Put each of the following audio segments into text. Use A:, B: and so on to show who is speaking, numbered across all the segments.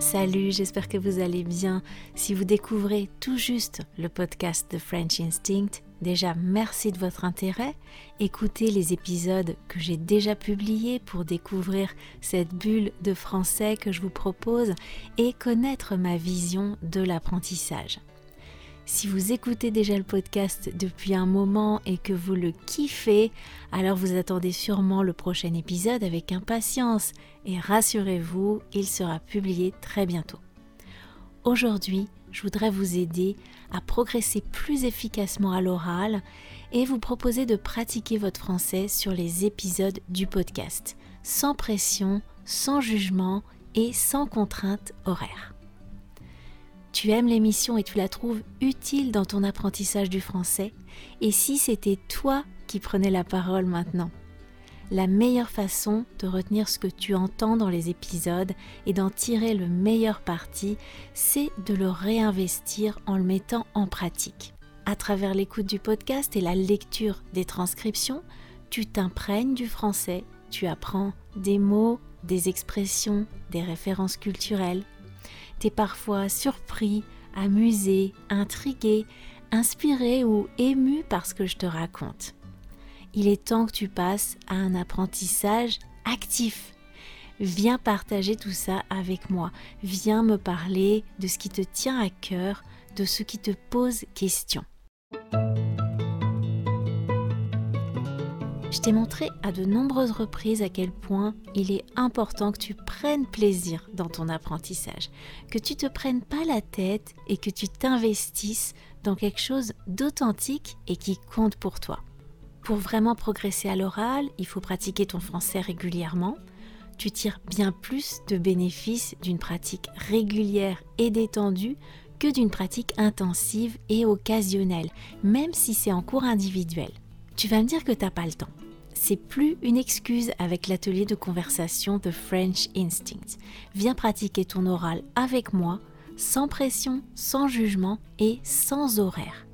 A: Salut, j'espère que vous allez bien. Si vous découvrez tout juste le podcast The French Instinct, déjà merci de votre intérêt. Écoutez les épisodes que j'ai déjà publiés pour découvrir cette bulle de français que je vous propose et connaître ma vision de l'apprentissage. Si vous écoutez déjà le podcast depuis un moment et que vous le kiffez, alors vous attendez sûrement le prochain épisode avec impatience et rassurez-vous, il sera publié très bientôt. Aujourd'hui, je voudrais vous aider à progresser plus efficacement à l'oral et vous proposer de pratiquer votre français sur les épisodes du podcast, sans pression, sans jugement et sans contrainte horaire. Tu aimes l'émission et tu la trouves utile dans ton apprentissage du français. Et si c'était toi qui prenais la parole maintenant? La meilleure façon de retenir ce que tu entends dans les épisodes et d'en tirer le meilleur parti, c'est de le réinvestir en le mettant en pratique. À travers l'écoute du podcast et la lecture des transcriptions, tu t'imprègnes du français, tu apprends des mots, des expressions, des références culturelles, T'es parfois surpris, amusé, intrigué, inspiré ou ému par ce que je te raconte. Il est temps que tu passes à un apprentissage actif. Viens partager tout ça avec moi. Viens me parler de ce qui te tient à cœur, de ce qui te pose question. Je t'ai montré à de nombreuses reprises à quel point il est important que tu prennes plaisir dans ton apprentissage, que tu te prennes pas la tête et que tu t'investisses dans quelque chose d'authentique et qui compte pour toi. Pour vraiment progresser à l'oral, il faut pratiquer ton français régulièrement. Tu tires bien plus de bénéfices d'une pratique régulière et détendue que d'une pratique intensive et occasionnelle, même si c'est en cours individuel. Tu vas me dire que t'as pas le temps. C'est plus une excuse avec l'atelier de conversation de French Instinct. Viens pratiquer ton oral avec moi, sans pression, sans jugement et sans horaire.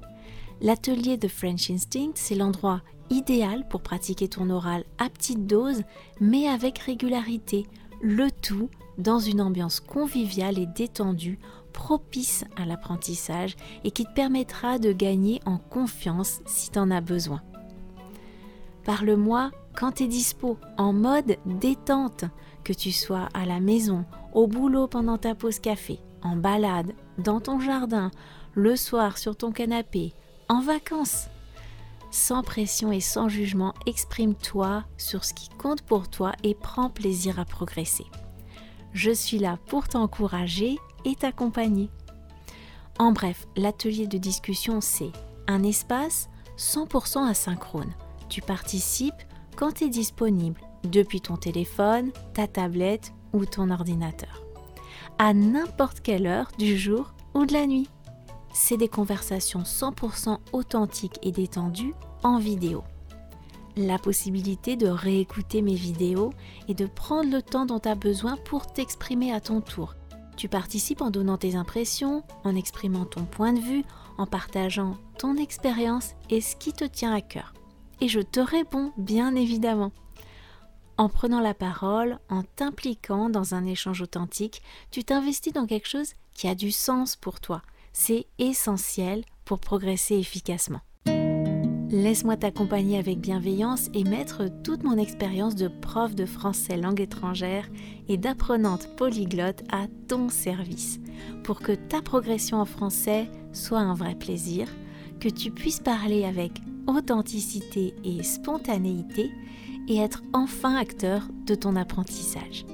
A: L'atelier de French Instinct, c'est l'endroit idéal pour pratiquer ton oral à petite dose, mais avec régularité, le tout dans une ambiance conviviale et détendue, propice à l'apprentissage et qui te permettra de gagner en confiance si tu en as besoin. Parle-moi quand tu es dispo, en mode détente, que tu sois à la maison, au boulot pendant ta pause café, en balade, dans ton jardin, le soir sur ton canapé, en vacances. Sans pression et sans jugement, exprime-toi sur ce qui compte pour toi et prends plaisir à progresser. Je suis là pour t'encourager et t'accompagner. En bref, l'atelier de discussion, c'est un espace 100% asynchrone tu participes quand tu es disponible depuis ton téléphone, ta tablette ou ton ordinateur. À n'importe quelle heure du jour ou de la nuit. C'est des conversations 100% authentiques et détendues en vidéo. La possibilité de réécouter mes vidéos et de prendre le temps dont tu as besoin pour t'exprimer à ton tour. Tu participes en donnant tes impressions, en exprimant ton point de vue, en partageant ton expérience et ce qui te tient à cœur et je te réponds bien évidemment. En prenant la parole, en t'impliquant dans un échange authentique, tu t'investis dans quelque chose qui a du sens pour toi. C'est essentiel pour progresser efficacement. Laisse-moi t'accompagner avec bienveillance et mettre toute mon expérience de prof de français langue étrangère et d'apprenante polyglotte à ton service pour que ta progression en français soit un vrai plaisir, que tu puisses parler avec authenticité et spontanéité et être enfin acteur de ton apprentissage.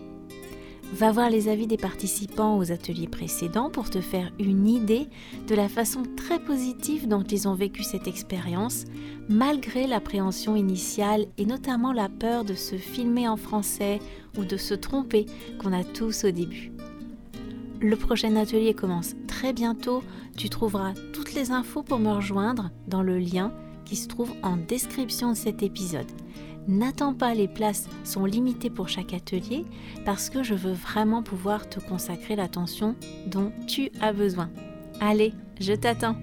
A: Va voir les avis des participants aux ateliers précédents pour te faire une idée de la façon très positive dont ils ont vécu cette expérience, malgré l'appréhension initiale et notamment la peur de se filmer en français ou de se tromper qu'on a tous au début. Le prochain atelier commence très bientôt, tu trouveras toutes les infos pour me rejoindre dans le lien se trouve en description de cet épisode. N'attends pas, les places sont limitées pour chaque atelier parce que je veux vraiment pouvoir te consacrer l'attention dont tu as besoin. Allez, je t'attends